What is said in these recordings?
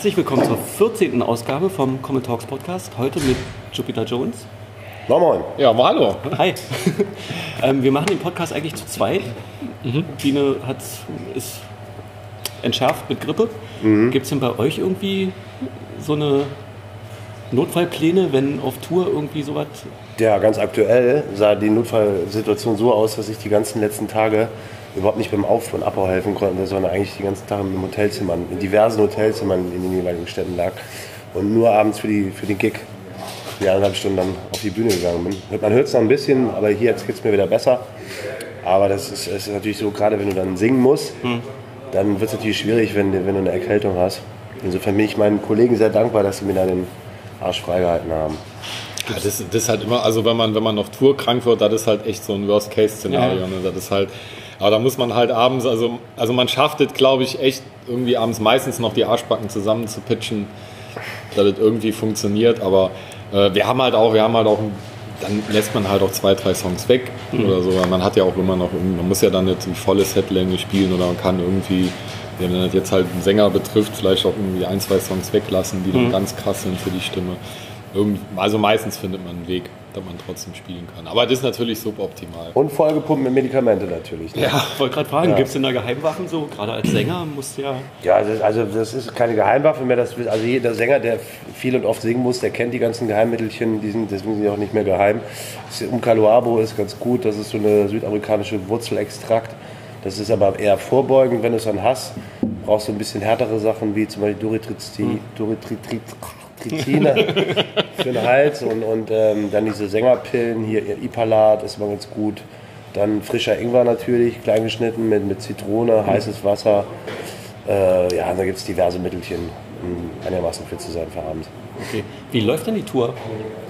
Herzlich willkommen zur 14. Ausgabe vom Common Talks Podcast. Heute mit Jupiter Jones. Moin Moin. Ja, mal hallo. Hi. ähm, wir machen den Podcast eigentlich zu zweit. Mhm. Biene hat, ist entschärft mit Grippe. Mhm. Gibt es denn bei euch irgendwie so eine Notfallpläne, wenn auf Tour irgendwie sowas? Ja, ganz aktuell sah die Notfallsituation so aus, dass ich die ganzen letzten Tage überhaupt nicht beim Auf- und Abbau helfen konnte, sondern eigentlich die ganzen Tage im Hotelzimmern, in diversen Hotelzimmern in den jeweiligen Städten lag und nur abends für, die, für den Gig die anderthalb Stunden dann auf die Bühne gegangen bin. Man hört es noch ein bisschen, aber hier jetzt geht es mir wieder besser. Aber das ist, ist, natürlich so, gerade wenn du dann singen musst, hm. dann wird es natürlich schwierig, wenn, wenn du eine Erkältung hast. Insofern bin ich meinen Kollegen sehr dankbar, dass sie mir da den Arsch freigehalten haben. Ja, das, das ist halt immer, also wenn man, wenn man noch tourkrank wird, das ist halt echt so ein Worst-Case-Szenario. Ja. Ne? Das ist halt, aber da muss man halt abends, also, also man schafft es, glaube ich, echt irgendwie abends meistens noch die Arschbacken zusammen zu pitchen, dass das irgendwie funktioniert. Aber äh, wir haben halt auch, wir haben halt auch, dann lässt man halt auch zwei, drei Songs weg mhm. oder so. Man hat ja auch immer noch, man muss ja dann nicht die volle Setlänge spielen oder man kann irgendwie, wenn das jetzt halt einen Sänger betrifft, vielleicht auch irgendwie ein, zwei Songs weglassen, die dann mhm. ganz krass sind für die Stimme. Irgend, also meistens findet man einen Weg dass man trotzdem spielen kann. Aber das ist natürlich suboptimal. Und vollgepumpt mit Medikamente natürlich. Ne? Ja, wollte gerade fragen, ja. gibt es denn da Geheimwaffen so? Gerade als Sänger muss ja. Ja, also, also das ist keine Geheimwaffe mehr. Das, also jeder Sänger, der viel und oft singen muss, der kennt die ganzen Geheimmittelchen, die sind, deswegen sind sie auch nicht mehr geheim. Umkaluabo ist ganz gut, das ist so eine südamerikanische Wurzelextrakt. Das ist aber eher vorbeugend, wenn du es dann hast. Brauchst du ein bisschen härtere Sachen wie zum Beispiel Doritrizin, hm. Doritrizin, Trizine für den Hals und, und ähm, dann diese Sängerpillen, hier Ipalat ist immer ganz gut. Dann frischer Ingwer natürlich, kleingeschnitten mit, mit Zitrone, heißes Wasser. Äh, ja, da gibt es diverse Mittelchen, um einigermaßen fit zu sein für Abend. Okay. Wie läuft denn die Tour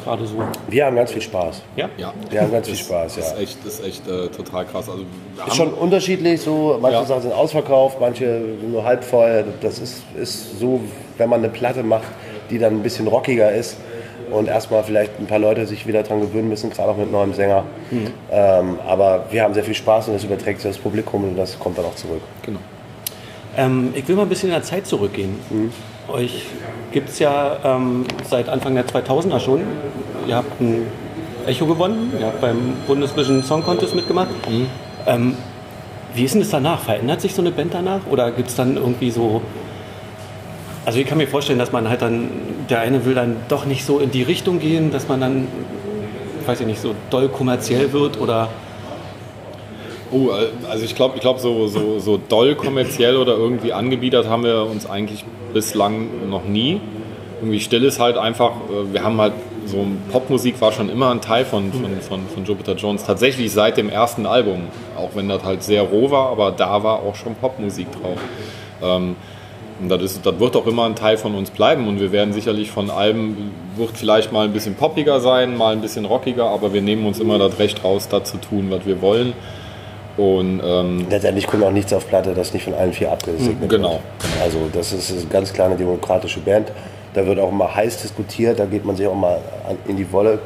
gerade so? Wir haben ganz viel Spaß. Ja? Ja. Wir haben ganz viel Spaß, ja. Das ist echt, das ist echt äh, total krass. Also, ist schon unterschiedlich so. Manche ja. Sachen sind ausverkauft, manche nur halb voll. Das ist, ist so, wenn man eine Platte macht, die dann ein bisschen rockiger ist und erstmal vielleicht ein paar Leute sich wieder daran gewöhnen müssen, gerade auch mit neuem Sänger. Mhm. Ähm, aber wir haben sehr viel Spaß und das überträgt sich das Publikum und das kommt dann auch zurück. Genau. Ähm, ich will mal ein bisschen in der Zeit zurückgehen. Mhm. Euch gibt es ja ähm, seit Anfang der 2000er schon. Ihr habt ein Echo gewonnen, ihr habt beim Bundesvision Song Contest mitgemacht. Mhm. Wie ist denn das danach? Verändert sich so eine Band danach? Oder gibt es dann irgendwie so also ich kann mir vorstellen, dass man halt dann, der eine will dann doch nicht so in die Richtung gehen, dass man dann, weiß ich nicht, so doll kommerziell wird oder... Oh, also ich glaube, ich glaub, so, so, so doll kommerziell oder irgendwie angebiedert haben wir uns eigentlich bislang noch nie. Irgendwie still ist halt einfach, äh, wir haben halt so Popmusik war schon immer ein Teil von, von, von, von Jupiter Jones. Tatsächlich seit dem ersten Album, auch wenn das halt sehr roh war, aber da war auch schon Popmusik drauf. Ähm, und das, ist, das wird auch immer ein Teil von uns bleiben und wir werden sicherlich von allem, wird vielleicht mal ein bisschen poppiger sein, mal ein bisschen rockiger, aber wir nehmen uns immer das Recht raus, das zu tun, was wir wollen. Und, ähm, Letztendlich kommt auch nichts auf Platte, das nicht von allen vier abgesegnet genau. wird. Genau. Also das ist eine ganz kleine demokratische Band. Da wird auch mal heiß diskutiert, da geht man sich auch mal in die Wolle,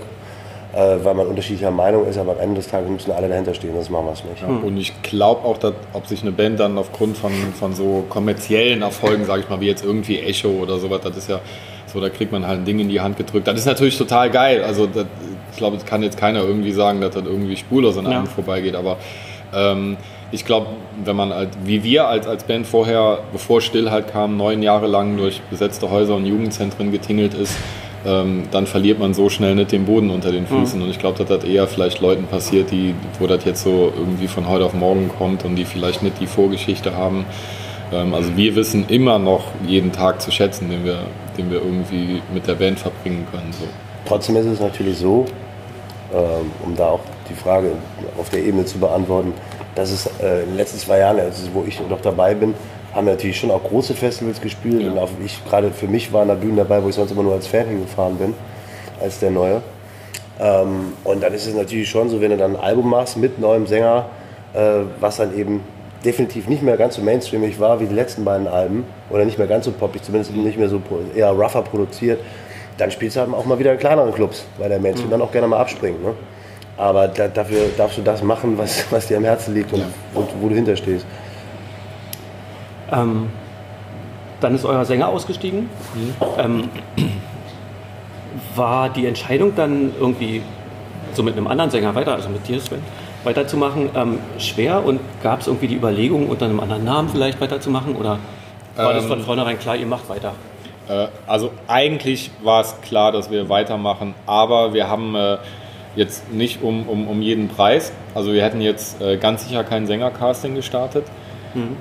weil man unterschiedlicher Meinung ist, aber am Ende des Tages müssen alle dahinter stehen, sonst machen wir es nicht. Ja. Und ich glaube auch, dass, ob sich eine Band dann aufgrund von, von so kommerziellen Erfolgen, sage ich mal, wie jetzt irgendwie Echo oder sowas, das ist ja so, da kriegt man halt ein Ding in die Hand gedrückt. Das ist natürlich total geil. Also das, ich glaube, das kann jetzt keiner irgendwie sagen, dass das irgendwie spurlos an einem ja. vorbeigeht, aber ähm, ich glaube, wenn man halt, wie wir als, als Band vorher, bevor Still halt kam, neun Jahre lang durch besetzte Häuser und Jugendzentren getingelt ist, ähm, dann verliert man so schnell nicht den Boden unter den Füßen. Mhm. Und ich glaube, dass das eher vielleicht Leuten passiert, die, wo das jetzt so irgendwie von heute auf morgen kommt und die vielleicht nicht die Vorgeschichte haben. Ähm, also wir wissen immer noch jeden Tag zu schätzen, den wir, den wir irgendwie mit der Band verbringen können. So. Trotzdem ist es natürlich so, ähm, um da auch die Frage auf der Ebene zu beantworten, dass es äh, in den letzten zwei Jahren, also wo ich noch dabei bin, haben natürlich schon auch große Festivals gespielt. Ja. Und auch ich, gerade für mich waren da Bühnen dabei, wo ich sonst immer nur als Fan hingefahren bin, als der Neue. Ähm, und dann ist es natürlich schon so, wenn du dann ein Album machst mit neuem Sänger, äh, was dann eben definitiv nicht mehr ganz so mainstreamig war wie die letzten beiden Alben oder nicht mehr ganz so poppig, zumindest nicht mehr so eher rougher produziert, dann spielst du halt auch mal wieder in kleineren Clubs, weil der Mainstream mhm. dann auch gerne mal abspringt. Ne? Aber da, dafür darfst du das machen, was, was dir am Herzen liegt und ja. wo, wo du hinterstehst. Ähm, dann ist euer Sänger ausgestiegen. Ähm, war die Entscheidung dann irgendwie so mit einem anderen Sänger weiter, also mit dir, Sven, weiterzumachen, ähm, schwer und gab es irgendwie die Überlegung, unter einem anderen Namen vielleicht weiterzumachen oder war das Ähm, von vornherein klar, ihr macht weiter? Äh, Also eigentlich war es klar, dass wir weitermachen, aber wir haben äh, jetzt nicht um, um, um jeden Preis. Also wir hätten jetzt äh, ganz sicher kein Sängercasting gestartet,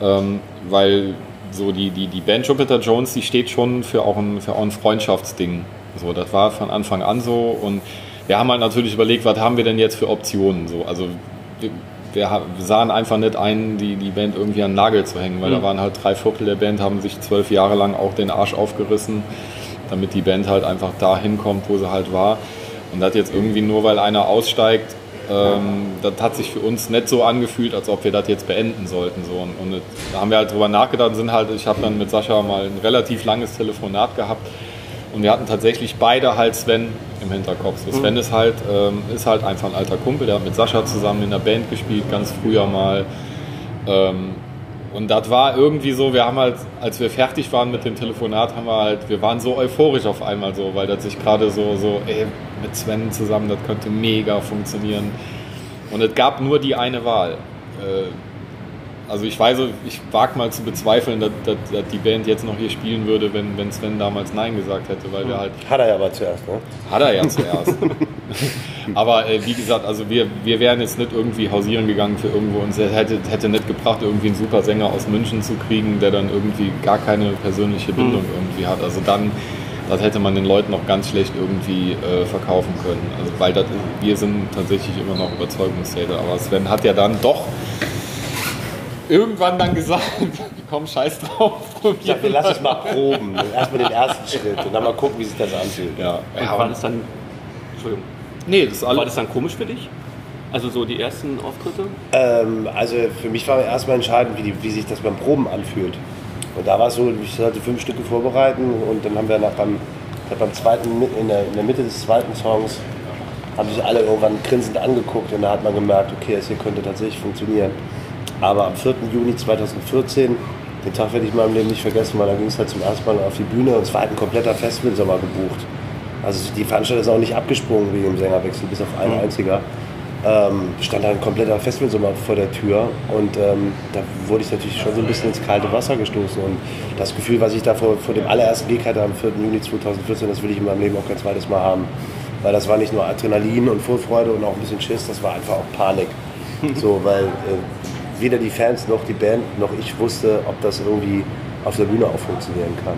ähm, weil so die, die, die Band Jupiter Jones, die steht schon für auch ein, für auch ein Freundschaftsding. So, das war von Anfang an so und wir haben halt natürlich überlegt, was haben wir denn jetzt für Optionen? So, also wir, wir sahen einfach nicht ein, die, die Band irgendwie an den Nagel zu hängen, weil da waren halt drei Viertel der Band, haben sich zwölf Jahre lang auch den Arsch aufgerissen, damit die Band halt einfach da hinkommt, wo sie halt war. Und das jetzt irgendwie nur, weil einer aussteigt, das hat sich für uns nicht so angefühlt, als ob wir das jetzt beenden sollten. So. Und, da haben wir halt drüber nachgedacht und sind halt, ich habe dann mit Sascha mal ein relativ langes Telefonat gehabt und wir hatten tatsächlich beide halt Sven im Hinterkopf. So Sven ist halt, ähm, ist halt einfach ein alter Kumpel, der hat mit Sascha zusammen in der Band gespielt, ganz früher mal. Ähm, und das war irgendwie so, wir haben halt, als wir fertig waren mit dem Telefonat, haben wir halt, wir waren so euphorisch auf einmal so, weil das sich gerade so, so, ey, mit Sven zusammen, das könnte mega funktionieren. Und es gab nur die eine Wahl. Äh, also ich weiß, ich wage mal zu bezweifeln, dass, dass, dass die Band jetzt noch hier spielen würde, wenn, wenn Sven damals Nein gesagt hätte, weil wir halt Hat er ja aber zuerst, ne? hat er ja zuerst. Aber äh, wie gesagt, also wir, wir wären jetzt nicht irgendwie hausieren gegangen für irgendwo. Uns hätte, hätte nicht gebracht, irgendwie einen super Sänger aus München zu kriegen, der dann irgendwie gar keine persönliche Bindung irgendwie hat. Also dann, das hätte man den Leuten noch ganz schlecht irgendwie äh, verkaufen können. Also weil das, wir sind tatsächlich immer noch Überzeugungstäter. Aber Sven hat ja dann doch irgendwann dann gesagt, komm, scheiß drauf. Ich dachte, lass es mal proben. Erstmal den ersten Schritt und dann mal gucken, wie sich das anfühlt. Ja, Und ja war das dann, Entschuldigung, nee, das ist war alles. das dann komisch für dich? Also so die ersten Auftritte? Ähm, also für mich war erstmal entscheidend, wie, die, wie sich das beim Proben anfühlt. Und da war es so, ich sollte fünf Stücke vorbereiten und dann haben wir nach beim, beim zweiten, in der, in der Mitte des zweiten Songs, haben sich alle irgendwann grinsend angeguckt und da hat man gemerkt, okay, es hier könnte tatsächlich funktionieren. Aber am 4. Juni 2014, den Tag werde ich in meinem Leben nicht vergessen, weil da ging es halt zum ersten Mal auf die Bühne und es war halt ein kompletter Festivalsommer gebucht. Also die Veranstaltung ist auch nicht abgesprungen wegen dem Sängerwechsel, bis auf einen einziger. Ähm, stand da ein kompletter Festivalsommer vor der Tür und ähm, da wurde ich natürlich schon so ein bisschen ins kalte Wasser gestoßen und das Gefühl, was ich da vor, vor dem allerersten Gig hatte am 4. Juni 2014, das will ich in meinem Leben auch kein zweites Mal haben. Weil das war nicht nur Adrenalin und Vorfreude und auch ein bisschen Schiss, das war einfach auch Panik. So, weil äh, weder die Fans noch die Band noch ich wusste, ob das irgendwie auf der Bühne auch funktionieren kann.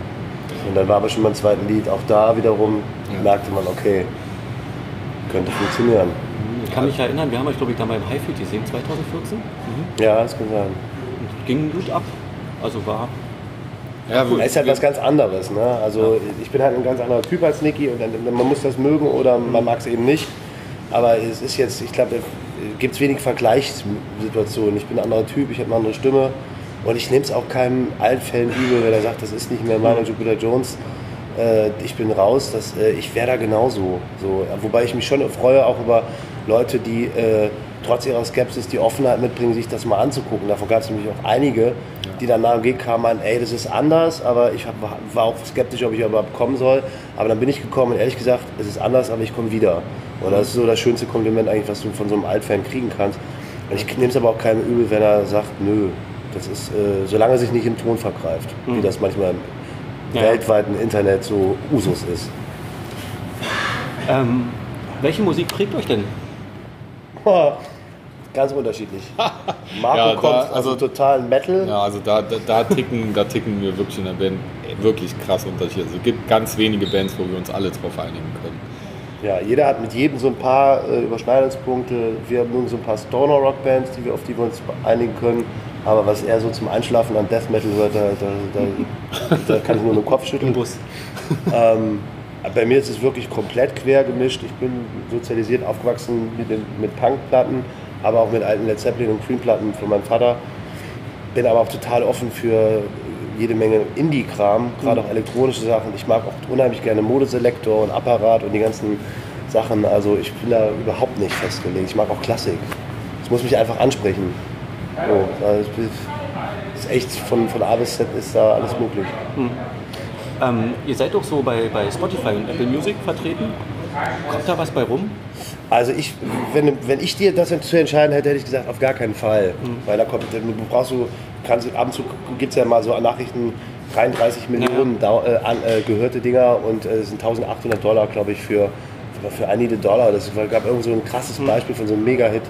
Und dann war aber schon beim zweiten Lied, auch da wiederum merkte man, okay, könnte funktionieren. Ich kann mich erinnern, wir haben euch, glaube ich, da mal im Highfield gesehen, 2014. Ja, das kann sein. Und ging gut ab. Also war Ja, wir- Es ist halt was ganz anderes. Ne? Also ich bin halt ein ganz anderer Typ als Niki und dann, man muss das mögen oder man mag es eben nicht. Aber es ist jetzt, ich glaube, gibt es wenig Vergleichssituationen. Ich bin ein anderer Typ, ich habe eine andere Stimme und ich nehme es auch keinem Altfällen übel, wenn er sagt, das ist nicht mehr meine Jupiter Jones. Äh, ich bin raus, das, äh, ich wäre da genauso. So, wobei ich mich schon freue auch über Leute, die äh, trotz ihrer Skepsis die Offenheit mitbringen, sich das mal anzugucken. Davon gab es nämlich auch einige, die dann nach dem Gig kamen, meinen, ey, das ist anders, aber ich hab, war auch skeptisch, ob ich überhaupt kommen soll. Aber dann bin ich gekommen und ehrlich gesagt, es ist anders, aber ich komme wieder. Und das ist so das schönste Kompliment eigentlich, was du von so einem Altfan kriegen kannst. Und ich nehme es aber auch keinem übel, wenn er sagt, nö, das ist, äh, solange sich nicht im Ton vergreift, wie das manchmal im Ja. weltweiten Internet so Usus ist. Ähm, welche Musik prägt euch denn? Ganz unterschiedlich. Marco Ja, da- kommt also also- total Metal. Ja, also da, da, da, ticken, da ticken wir wirklich in der Band wirklich krass unterschiedlich. Also es gibt ganz wenige Bands, wo wir uns alle drauf einigen können. Ja, jeder hat mit jedem so ein paar äh, Überschneidungspunkte. Wir haben nun so ein paar Stoner Rock Bands, die wir, auf die wir uns einigen können. Aber was er so zum Einschlafen an Death Metal hört, da, da, da, da kann ich nur den Kopf schütteln. Bus. Ähm, bei mir ist es wirklich komplett quer gemischt. Ich bin sozialisiert aufgewachsen mit, mit Punkplatten, aber auch mit alten Led Zeppelin und Cream-Platten von meinem Vater. Bin aber auch total offen für jede Menge Indie-Kram, gerade auch elektronische Sachen. Ich mag auch unheimlich gerne Modeselektor und Apparat und die ganzen Sachen. Also ich bin da überhaupt nicht festgelegt. Ich mag auch Klassik. Es muss mich einfach ansprechen. So, also ist echt von, von A bis Z ist da alles möglich. Ähm, ihr seid doch so bei, bei Spotify und Apple Music vertreten. Kommt da was bei rum? Also ich, wenn, wenn ich dir das zu entscheiden hätte, hätte ich gesagt, auf gar keinen Fall. Weil da kommt, du brauchst du, kannst, ab und zu gibt es ja mal so Nachrichten, 33 Millionen Dau- äh, an, äh, gehörte Dinger und äh, es sind 1800 Dollar, glaube ich, für, für a Dollar. Das gab irgend so ein krasses Beispiel von so einem Mega-Hit.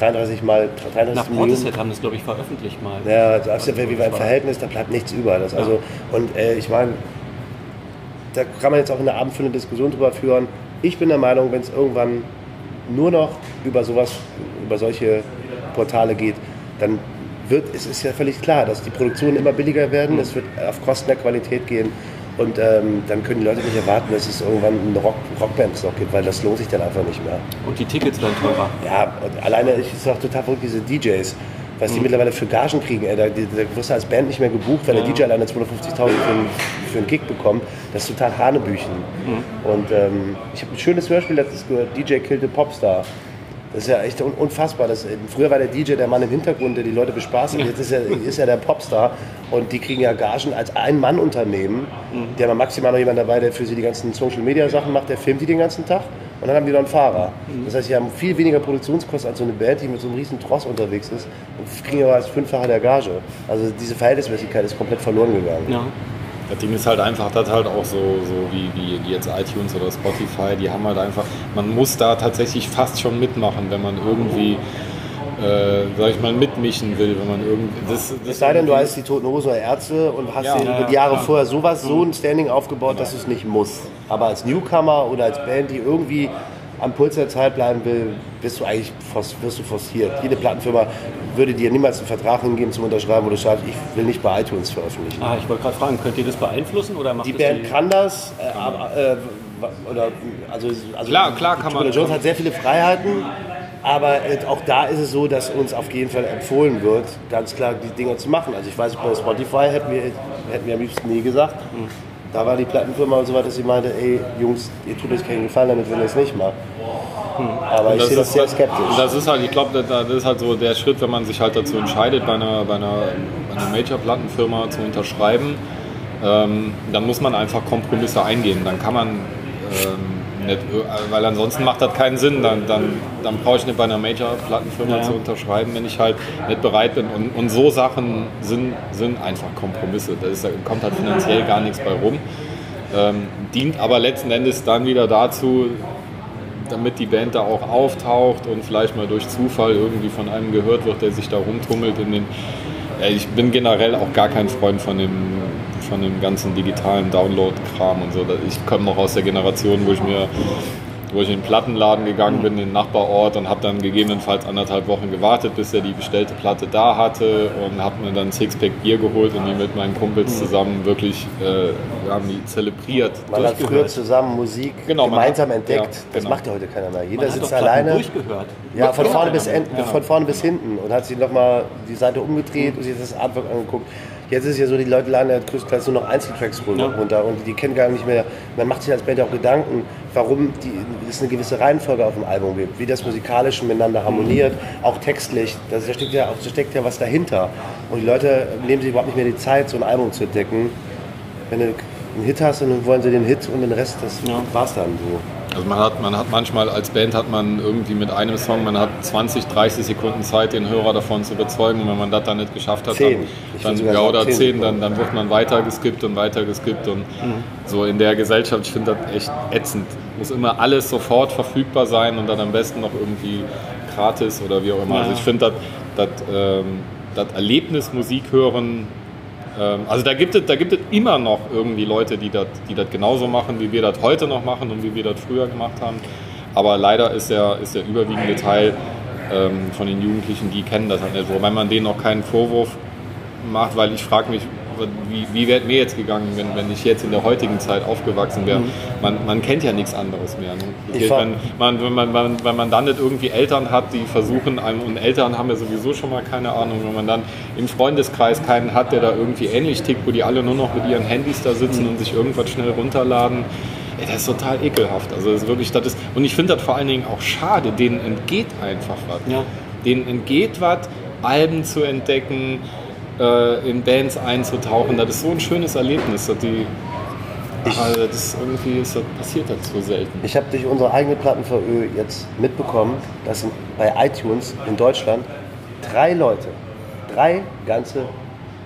33 mal 33 Nach Millionen. Portishead haben das, glaube ich, veröffentlicht mal. Ja, ist ja wie beim Verhältnis, da bleibt nichts über. Das also, Und äh, ich meine, da kann man jetzt auch in der Abend eine Diskussion drüber führen. Ich bin der Meinung, wenn es irgendwann nur noch über sowas, über solche Portale geht, dann wird, es ist ja völlig klar, dass die Produktionen immer billiger werden, es wird auf Kosten der Qualität gehen und ähm, dann können die Leute nicht erwarten, dass es irgendwann eine Rock, Rockband noch gibt, weil das lohnt sich dann einfach nicht mehr. Und die Tickets werden teurer. Ja, und alleine ist auch total verrückt, diese DJs, was die mittlerweile für Gagen kriegen. Ey, da, die- da wirst du als Band nicht mehr gebucht, weil der DJ alleine 250.000 für, einen- für einen Gig bekommt. Das ist total Hanebüchen. Und ähm, ich habe ein schönes Hörspiel letztens gehört, DJ Killed a Popstar. Das ist ja echt un unfassbar. Das, äh, früher war der DJ der Mann im Hintergrund, der die Leute bespaßt. Jetzt ist er, ist er der Popstar. Und die kriegen ja Gagen als Ein-Mann-Unternehmen. Die haben maximal noch jemanden dabei, der für sie die ganzen Social-Media-Sachen macht. Der filmt die den ganzen Tag. Und dann haben die noch einen Fahrer. Das heißt, sie haben viel weniger Produktionskosten als so eine Band, die mit so einem riesen Tross unterwegs ist. Und kriegen aber als Fünffache der Gage. Also diese Verhältnismäßigkeit ist komplett verloren gegangen. Ja. Das Ding ist halt einfach, das halt auch so, so wie, wie wie jetzt iTunes oder Spotify, die haben halt einfach, man muss da tatsächlich fast schon mitmachen, wenn man irgendwie, äh, sag ich mal, mitmischen will, wenn man irgendwie. Das, das Es sei denn, du heißt die Toten Hosen oder Ärzte und hast Ja, dir ja, über die Jahre vorher sowas, so ein Standing aufgebaut, dass du es nicht musst. Aber als Newcomer oder als Band, die irgendwie am Puls der Zeit bleiben will, bist du eigentlich wirst du forciert. Jede Plattenfirma würde dir niemals einen Vertrag hingeben zum Unterschreiben, wo du schreibst, ich will nicht bei iTunes veröffentlichen. Ah, ich wollte gerade fragen, könnt ihr das beeinflussen oder macht Die das Band kann das, äh, aber, äh, oder, also, also Klar, klar kann man- Jones hat sehr viele Freiheiten, aber auch da ist es so, dass uns auf jeden Fall empfohlen wird, ganz klar die Dinge zu machen. Also ich weiß, bei Spotify hätten wir, hätten wir am liebsten nie gesagt. Da war die Plattenfirma und so weiter, dass sie meinte, ey Jungs, ihr tut euch keinen Gefallen damit, wenn ihr es nicht macht. Aber ich sehe das sehr skeptisch. Das ist halt, ich glaube, das ist halt so der Schritt, wenn man sich halt dazu entscheidet, bei einer, bei einer, bei einer Major-Plattenfirma zu unterschreiben, ähm, dann muss man einfach Kompromisse eingehen. Dann kann man ähm, nicht, weil ansonsten macht das keinen Sinn. Dann, dann, dann brauche ich nicht bei einer Major-Plattenfirma Ja. zu unterschreiben, wenn ich halt nicht bereit bin. Und, und so Sachen sind, sind einfach Kompromisse. Da ist, da kommt halt finanziell gar nichts bei rum. Ähm, dient aber letzten Endes dann wieder dazu, damit die Band da auch auftaucht und vielleicht mal durch Zufall irgendwie von einem gehört wird, der sich da rumtummelt in den. Ich bin generell auch gar kein Freund von dem, von dem ganzen digitalen Download-Kram und so. Ich komme noch aus der Generation, wo ich mir wo ich in den Plattenladen gegangen bin, in den Nachbarort und habe dann gegebenenfalls anderthalb Wochen gewartet, bis er die bestellte Platte da hatte und habe mir dann ein Sixpack Bier geholt und die mit meinen Kumpels zusammen wirklich, äh, wir haben die zelebriert. Man hat früher zusammen Musik Genau, gemeinsam hat- entdeckt. ja, Das genau. macht ja heute keiner mehr. Jeder Man hat sitzt alleine. durchgehört. Ja, von vorne, bis, end, Ja. von vorne bis hinten und hat sich nochmal die Seite umgedreht und sich das Artwork angeguckt. Jetzt ist es ja so, die Leute laden ja größtenteils nur noch Einzeltracks runter, und die kennen gar nicht mehr. Man macht sich als Band auch Gedanken, warum die, es eine gewisse Reihenfolge auf dem Album gibt, wie das musikalisch miteinander harmoniert, auch textlich. Das, da, steckt ja, da steckt ja was dahinter. Und die Leute nehmen sich überhaupt nicht mehr die Zeit, so ein Album zu entdecken. Wenn du einen Hit hast, dann wollen sie den Hit und den Rest, das Ja. war's dann so. Also man hat, man hat manchmal als Band hat man irgendwie mit einem Song, man hat 20, 30 Sekunden Zeit, den Hörer davon zu überzeugen. Und wenn man das dann nicht geschafft hat, Zehn. dann, dann ja, oder zehn 10, dann, dann wird man weiter geskippt und weiter geskippt. Und so in der Gesellschaft, ich finde das echt ätzend. Muss immer alles sofort verfügbar sein und dann am besten noch irgendwie gratis oder wie auch immer. Also ich finde, das, das, ähm, das Erlebnis Musik hören Also da gibt, es, da gibt es immer noch irgendwie Leute, die das die genauso machen, wie wir das heute noch machen und wie wir das früher gemacht haben. Aber leider ist der, ist der überwiegende Teil ähm, von den Jugendlichen, die kennen das halt nicht. Wobei man denen auch keinen Vorwurf macht, weil ich frage mich, wie, wie wäre mir jetzt gegangen, wenn, wenn ich jetzt in der heutigen Zeit aufgewachsen wäre? Man, man kennt ja nichts anderes mehr. Ne? Wenn, man, wenn, man, wenn, wenn man dann nicht irgendwie Eltern hat, die versuchen, einem, und Eltern haben ja sowieso schon mal keine Ahnung, wenn man dann im Freundeskreis keinen hat, der da irgendwie ähnlich tickt, wo die alle nur noch mit ihren Handys da sitzen und sich irgendwas schnell runterladen. Ey, das ist total ekelhaft. Also das ist wirklich, das ist, und ich finde das vor allen Dingen auch schade, denen entgeht einfach was. Ja. Denen entgeht was, Alben zu entdecken, äh, in Bands einzutauchen. Das ist so ein schönes Erlebnis. Dass die, also das ist irgendwie ist das passiert das so selten. Ich habe durch unsere eigene Plattenverö jetzt mitbekommen, dass bei iTunes in Deutschland drei Leute, drei ganze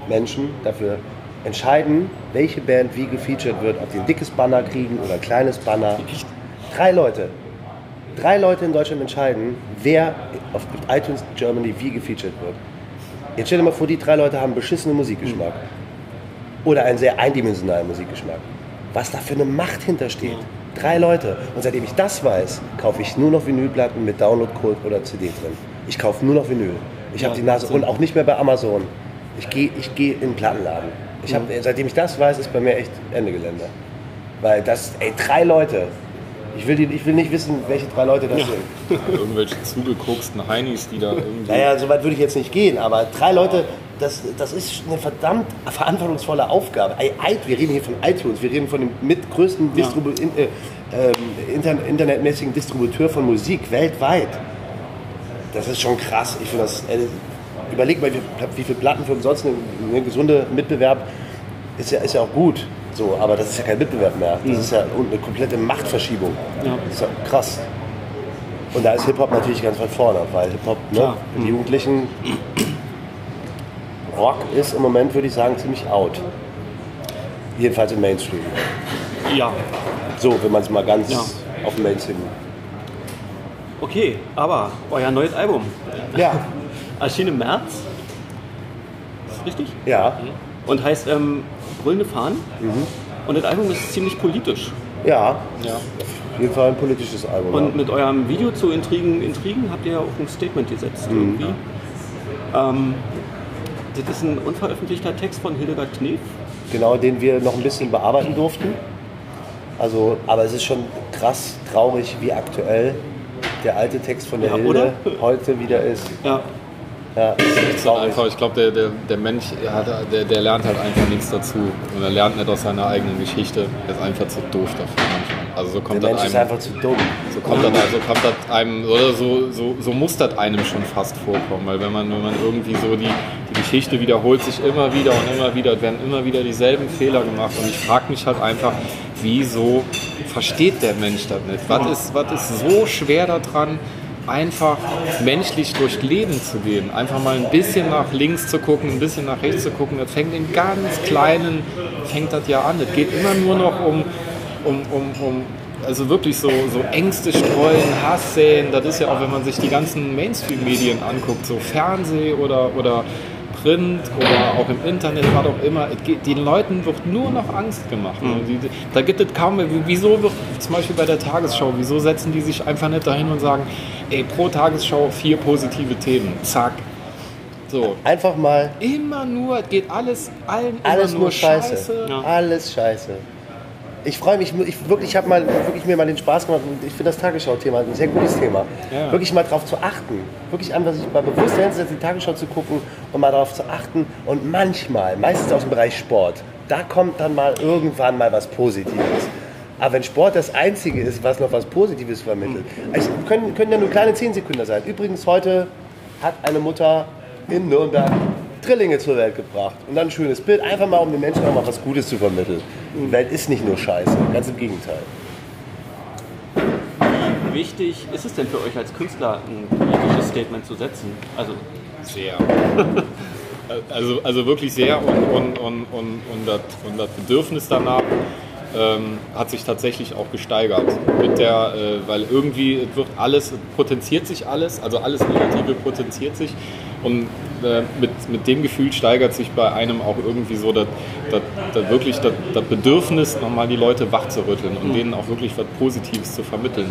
Menschen dafür entscheiden, welche Band wie gefeatured wird, ob die ein dickes Banner kriegen oder ein kleines Banner. Drei Leute. Drei Leute in Deutschland entscheiden, wer auf iTunes Germany wie gefeatured wird. Jetzt stell dir mal vor, die drei Leute haben beschissenen Musikgeschmack. Oder einen sehr eindimensionalen Musikgeschmack. Was da für eine Macht hintersteht. Drei Leute. Und seitdem ich das weiß, kaufe ich nur noch Vinylplatten mit Downloadcode oder CD drin. Ich kaufe nur noch Vinyl. Ich Ja, habe die Nase und auch nicht mehr bei Amazon. Ich gehe ich geh in den Plattenladen. Ich hab, seitdem ich das weiß, ist bei mir echt Ende Gelände. Weil das, ey, drei Leute. Ich will, die, ich will nicht wissen, welche drei Leute das sind. Irgendwelche zugekoksten Heinis, die da irgendwie. Naja, so weit würde ich jetzt nicht gehen, aber drei Leute, das, das ist eine verdammt verantwortungsvolle Aufgabe. Wir reden hier von iTunes, wir reden von dem mitgrößten Distribu in, äh, ähm, inter internetmäßigen Distributeur von Musik weltweit. Das ist schon krass. Ich finde das. Äh, überleg mal, wie, wie viele Platten für umsonst ein ne, gesunde Mitbewerb ist ja, ist ja auch gut. So, aber das ist ja kein Wettbewerb mehr. Das ist ja eine komplette Machtverschiebung. Ja. Das ist ja krass. Und da ist Hip-Hop natürlich ganz weit vorne, weil Hip-Hop, ne, die Jugendlichen, Rock ist im Moment, würde ich sagen, ziemlich out. Jedenfalls im Mainstream. Ja, So, wenn man es mal ganz Ja. auf den Mainstream. okay, aber euer neues Album Ja, erschien im März. Ist richtig? ja, Und heißt ähm, Brüllende Fahnen. Und das Album ist ziemlich politisch. ja. Ja. Auf jeden Fall ein politisches Album. Und ja. mit eurem Video zu Intrigen, Intrigen habt ihr ja auch ein Statement gesetzt irgendwie. Ähm, das ist ein unveröffentlichter Text von Hildegard Knef. Genau, den wir noch ein bisschen bearbeiten durften. Also, aber es ist schon krass traurig, wie aktuell der alte Text von der Ja, Hilde oder? heute wieder ist. Ja, Ja, es ist So einfach, ich glaube, der, der, der Mensch, er hat, der, der lernt halt einfach nichts dazu. Und er lernt nicht aus seiner eigenen Geschichte. Er ist einfach zu doof dafür manchmal. Also so Der kommt das Mensch ist einem, einfach zu dumm. so kommt das, so kommt das einem, oder so, so, so muss das einem schon fast vorkommen. Weil wenn man, wenn man irgendwie so die, die Geschichte wiederholt sich immer wieder und immer wieder, es werden immer wieder dieselben Fehler gemacht. Und ich frage mich halt einfach, wieso versteht der Mensch das nicht? Was ist, was ist so schwer daran, einfach menschlich durchs Leben zu gehen. Einfach mal ein bisschen nach links zu gucken, ein bisschen nach rechts zu gucken. Das fängt in ganz kleinen, fängt das ja an. Es geht immer nur noch um, um, um, um also wirklich so, so Ängste streuen, Hass säen. Das ist ja auch, wenn man sich die ganzen Mainstream-Medien anguckt, so Fernseh oder, oder Print oder auch im Internet, was auch immer. Geht, den Leuten wird nur noch Angst gemacht. ne? Die- da gibt es kaum mehr. Wieso wird zum Beispiel bei der Tagesschau, wieso setzen die sich einfach nicht dahin und sagen, ey, pro Tagesschau vier positive Themen. Zack. So. Einfach mal Immer nur, es geht alles allen alles immer nur Scheiße. Ja. Alles Scheiße. Ich freue mich, ich wirklich, ich habe mal wirklich mir mal den Spaß gemacht und ich finde das Tagesschau-Thema ein sehr gutes Thema. Ja. Wirklich mal darauf zu achten. Wirklich einfach sich mal bewusst hinzusetzen, die Tagesschau zu gucken und mal darauf zu achten. Und manchmal, meistens aus dem Bereich Sport, da kommt dann mal irgendwann mal was Positives. Aber wenn Sport das Einzige ist, was noch was Positives vermittelt, es können, können ja nur kleine 10 Sekunden sein. Übrigens, heute hat eine Mutter in Nürnberg Drillinge zur Welt gebracht. Und dann ein schönes Bild, einfach mal, um den Menschen auch mal was Gutes zu vermitteln. Die Welt ist nicht nur Scheiße, ganz im Gegenteil. wie wichtig ist es denn für euch als Künstler, ein politisches Statement zu setzen? Also, Sehr. Also, also wirklich sehr und, und, und, und, und, das, und das Bedürfnis danach ähm, hat sich tatsächlich auch gesteigert. Mit der, äh, weil irgendwie wird alles, es potenziert sich alles, also alles Negative potenziert sich und äh, mit, mit dem Gefühl steigert sich bei einem auch irgendwie so das, das, das wirklich das, das Bedürfnis, nochmal die Leute wach zu rütteln und denen auch wirklich was Positives zu vermitteln.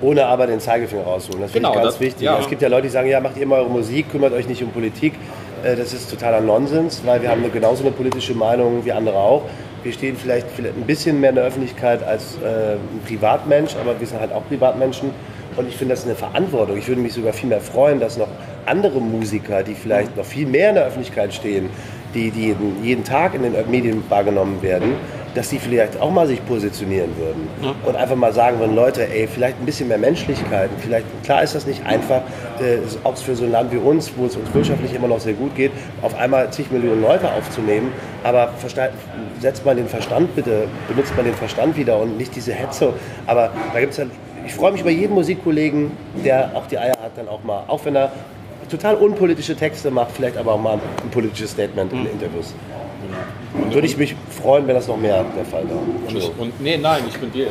Ohne aber den Zeigefinger rauszuholen. Das finde Genau, ich ganz das- wichtig. ja. Es gibt ja Leute, die sagen, ja, macht ihr immer eure Musik, kümmert euch nicht um Politik. Äh, Das ist totaler Nonsens, weil wir haben eine, genauso eine politische Meinung wie andere auch. Wir stehen vielleicht, vielleicht ein bisschen mehr in der Öffentlichkeit als äh, ein Privatmensch, aber wir sind halt auch Privatmenschen. Und ich finde das eine Verantwortung. Ich würde mich sogar viel mehr freuen, dass noch andere Musiker, die vielleicht noch viel mehr in der Öffentlichkeit stehen, die, die jeden, jeden Tag in den Medien wahrgenommen werden, dass die vielleicht auch mal sich positionieren würden Ja. und einfach mal sagen würden, Leute, ey, vielleicht ein bisschen mehr Menschlichkeiten. Vielleicht, klar ist das nicht einfach, äh, ob es für so ein Land wie uns, wo es uns wirtschaftlich immer noch sehr gut geht, auf einmal zig Millionen Leute aufzunehmen, aber setzt man den Verstand bitte, benutzt man den Verstand wieder und nicht diese Hetze. Aber da gibt es ja, ich freue mich über jeden Musikkollegen, der auch die Eier hat, dann auch mal, auch wenn er total unpolitische Texte macht, vielleicht aber auch mal ein politisches Statement in Interviews. Würde ich mich freuen, wenn das noch mehr der Fall wäre. Und, und nee, nein, ich bin dir.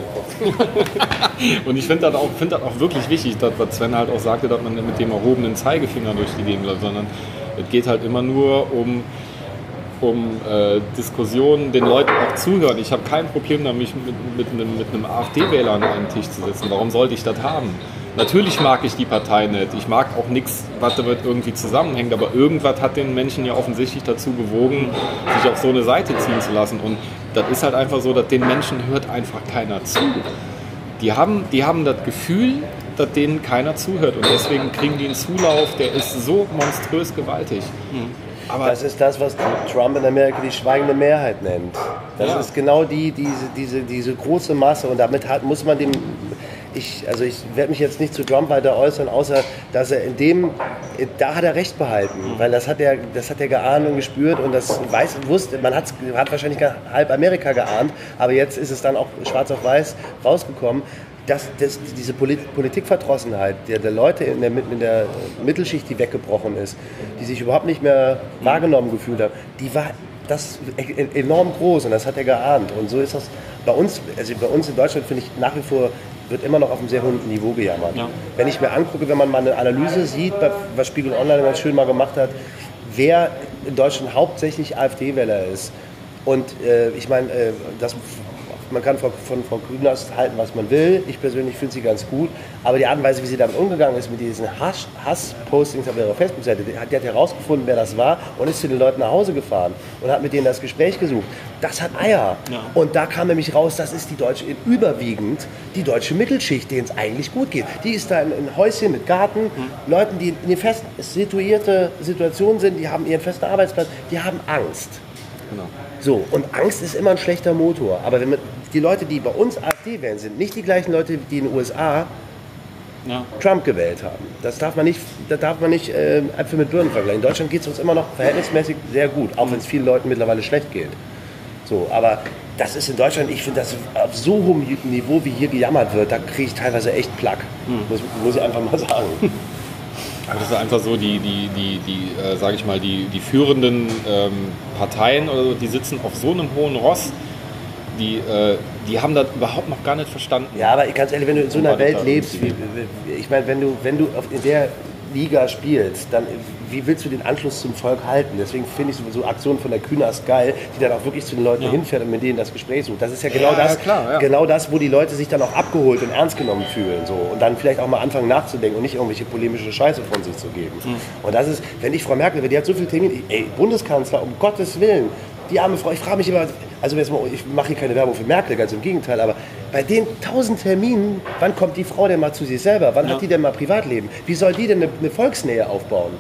und ich finde das, auch, find auch wirklich wichtig, dass, was Sven halt auch sagte, dass man mit dem erhobenen Zeigefinger durch die Gegend läuft, sondern es geht halt immer nur um, um äh, Diskussionen, den Leuten auch zuhören. Ich habe kein Problem damit, mich mit, mit, mit einem AfD-Wähler an einen Tisch zu setzen. Warum sollte ich das haben? Natürlich mag ich die Partei nicht. Ich mag auch nichts, was damit irgendwie zusammenhängt. Aber irgendwas hat den Menschen ja offensichtlich dazu bewogen, sich auf so eine Seite ziehen zu lassen. Und das ist halt einfach so, dass den Menschen hört einfach keiner zu. Die haben, die haben das Gefühl, dass denen keiner zuhört. Und deswegen kriegen die einen Zulauf, der ist so monströs gewaltig. Aber Das ist das, was Trump in Amerika die schweigende Mehrheit nennt. Das Ja. ist genau die, diese, diese, diese große Masse und damit hat, muss man dem. Ich, also ich werde mich jetzt nicht zu Trump weiter äußern, außer dass er in dem, da hat er recht behalten, weil das hat er, das hat er geahnt und gespürt und das weiß, wusste, man hat's, hat wahrscheinlich halb Amerika geahnt, aber jetzt ist es dann auch schwarz auf weiß rausgekommen. dass das, diese Polit Politikverdrossenheit der, der Leute in der, in der Mittelschicht, die weggebrochen ist, die sich überhaupt nicht mehr wahrgenommen gefühlt haben, die war das e- enorm groß und das hat er geahnt. Und so ist das bei uns, also bei uns in Deutschland finde ich nach wie vor, wird immer noch auf einem sehr hohen Niveau gejammert. Ja. Wenn ich mir angucke, wenn man mal eine Analyse sieht, was Spiegel Online ganz schön mal gemacht hat, wer in Deutschland hauptsächlich AfD-Wähler ist. Und äh, ich meine, äh, das man kann von, von Frau Kühners halten, was man will. Ich persönlich finde sie ganz gut. Aber die Art und Weise, wie sie damit umgegangen ist, mit diesen Hass- Hass-Postings auf ihrer Facebook-Seite, die hat, die hat herausgefunden, wer das war und ist zu den Leuten nach Hause gefahren und hat mit denen das Gespräch gesucht. Das hat Eier. Ja. Und da kam nämlich raus, das ist die deutsche, überwiegend die deutsche Mittelschicht, denen es eigentlich gut geht. Die ist da in ein Häuschen mit Garten, Leuten, die in eine fest situierte Situation sind, die haben ihren festen Arbeitsplatz, die haben Angst. Genau. So, und Angst ist immer ein schlechter Motor. Aber wenn man, die Leute, die bei uns AfD wählen, sind nicht die gleichen Leute, die in den USA Ja. Trump gewählt haben. Das darf man nicht, das darf man nicht äh, Äpfel mit Birnen vergleichen. In Deutschland geht es uns immer noch verhältnismäßig sehr gut, auch wenn es vielen Leuten mittlerweile schlecht geht. So, aber das ist in Deutschland, ich finde das auf so hohem Niveau, wie hier gejammert wird, da kriege ich teilweise echt Plack. Muss, muss ich einfach mal sagen. Aber das ist einfach so, die, die, die, die äh, sage ich mal, die, die führenden ähm, Parteien oder so, die sitzen auf so einem hohen Ross, die, äh, die haben das überhaupt noch gar nicht verstanden. Ja, aber ganz ehrlich, wenn du in so einer Welt lebst, wie- ich meine, wenn du, wenn du auf, in der Liga spielst, dann wie willst du den Anschluss zum Volk halten? Deswegen finde ich so Aktionen von der Kühners geil, die dann auch wirklich zu den Leuten hinfährt und mit denen das Gespräch sucht. Das ist ja genau Ja, das, ja, klar, ja. genau das, wo die Leute sich dann auch abgeholt und ernst genommen fühlen so und dann vielleicht auch mal anfangen nachzudenken und nicht irgendwelche polemische Scheiße von sich zu geben. Hm. Und das ist, wenn ich Frau Merkel, die hat so viele Termine, ey, Bundeskanzler, um Gottes Willen, die arme Frau, ich frage mich immer, also jetzt mal, ich mache hier keine Werbung für Merkel, ganz im Gegenteil, aber bei den tausend Terminen, wann kommt die Frau denn mal zu sich selber? Wann Ja. hat die denn mal Privatleben? Wie soll die denn eine, eine Volksnähe aufbauen?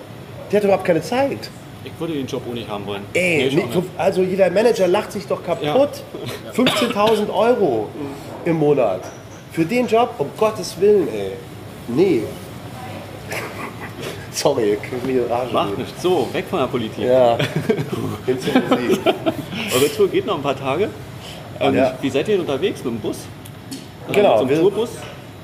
Die hat überhaupt keine Zeit. Ich würde den Job auch nicht haben wollen. Ey, Nee, nicht- nicht. also jeder Manager lacht sich doch kaputt. 15.000 Euro im Monat. Für den Job, um Gottes Willen, ey. Nee. Sorry, ich krieg mich in Rage. Macht nichts. So, weg von der Politik. Ja. Musik. Eure Tour geht noch ein paar Tage. Ähm, Ja. Wie seid ihr denn unterwegs? Mit dem Bus? Äh, Genau, Mit so Tourbus?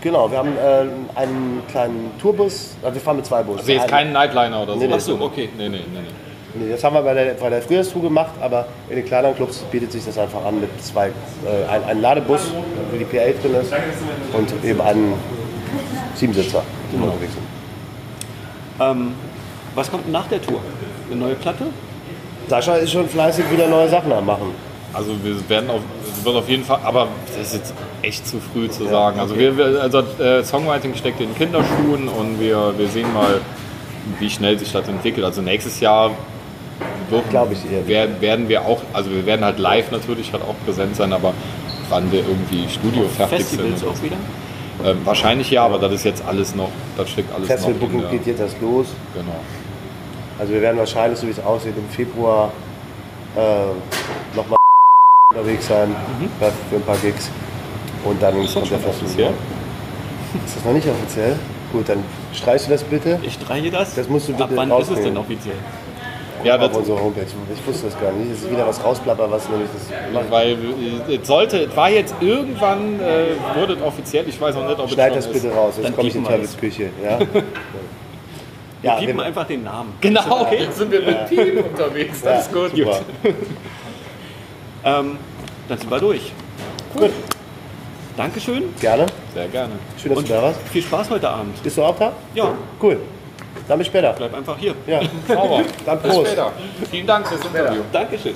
Genau, wir haben äh, einen kleinen Tourbus, also wir fahren mit zwei Bussen. Also jetzt kein Nightliner oder so. Nee, nee. Ach so, okay. Nee, nee, nee, nee. Nee, das haben wir bei der, bei der Frühjahrstour gemacht, aber in den kleineren Clubs bietet sich das einfach an mit zwei, äh, ein, ein Ladebus, wo die PA drin ist und eben einen Siebensitzer, die wir unterwegs sind. Ähm, was kommt nach der Tour? Eine neue Platte? Sascha ist schon fleißig wieder neue Sachen am machen. Also wir werden auf, wird auf jeden Fall, aber das ist jetzt echt zu früh zu sagen. Also, wir, wir, also äh, Songwriting steckt in Kinderschuhen und wir, wir sehen mal, wie schnell sich das entwickelt. Also nächstes Jahr wird, werden, werden wir auch, also wir werden halt live natürlich halt auch präsent sein, aber wann wir irgendwie Studio fertig Festivals sind. auch wieder? Ähm, wahrscheinlich ja, aber das ist jetzt alles noch, das steckt alles Festival noch der, geht jetzt erst los. genau. Also wir werden wahrscheinlich, so wie es aussieht, im Februar äh, nochmal unterwegs sein bei- für ein paar Gigs. Und dann Ist das kommt der Festival. offiziell? Ist das noch nicht offiziell? Gut, dann streichst du das bitte. Ich streiche das. Das musst du Ab bitte wann ist es denn offiziell? Ja, auf das, unserer Homepage. Ich wusste das gar nicht. Es ist wieder was rausplapper, was nämlich das. weil äh, es sollte, es war jetzt irgendwann, äh, wurde es offiziell, ich weiß auch nicht, ob es Schneid das ist. bitte raus, jetzt komme ich in piepen wir das. Teufels Küche. Ja? Wir ja, piepen wir- einfach den Namen. Genau, jetzt sind wir mit Team unterwegs, das ist gut. super. Ähm, dann sind wir durch. Gut, Dankeschön gerne. Sehr gerne. Schön, dass und du da warst. viel Spaß heute Abend. Bist du auch da? Ja, Cool. Dann bis später. bleib einfach hier. Ja, Sauber. dann Bis Prost. später. Vielen Dank fürs Interview. Dankeschön.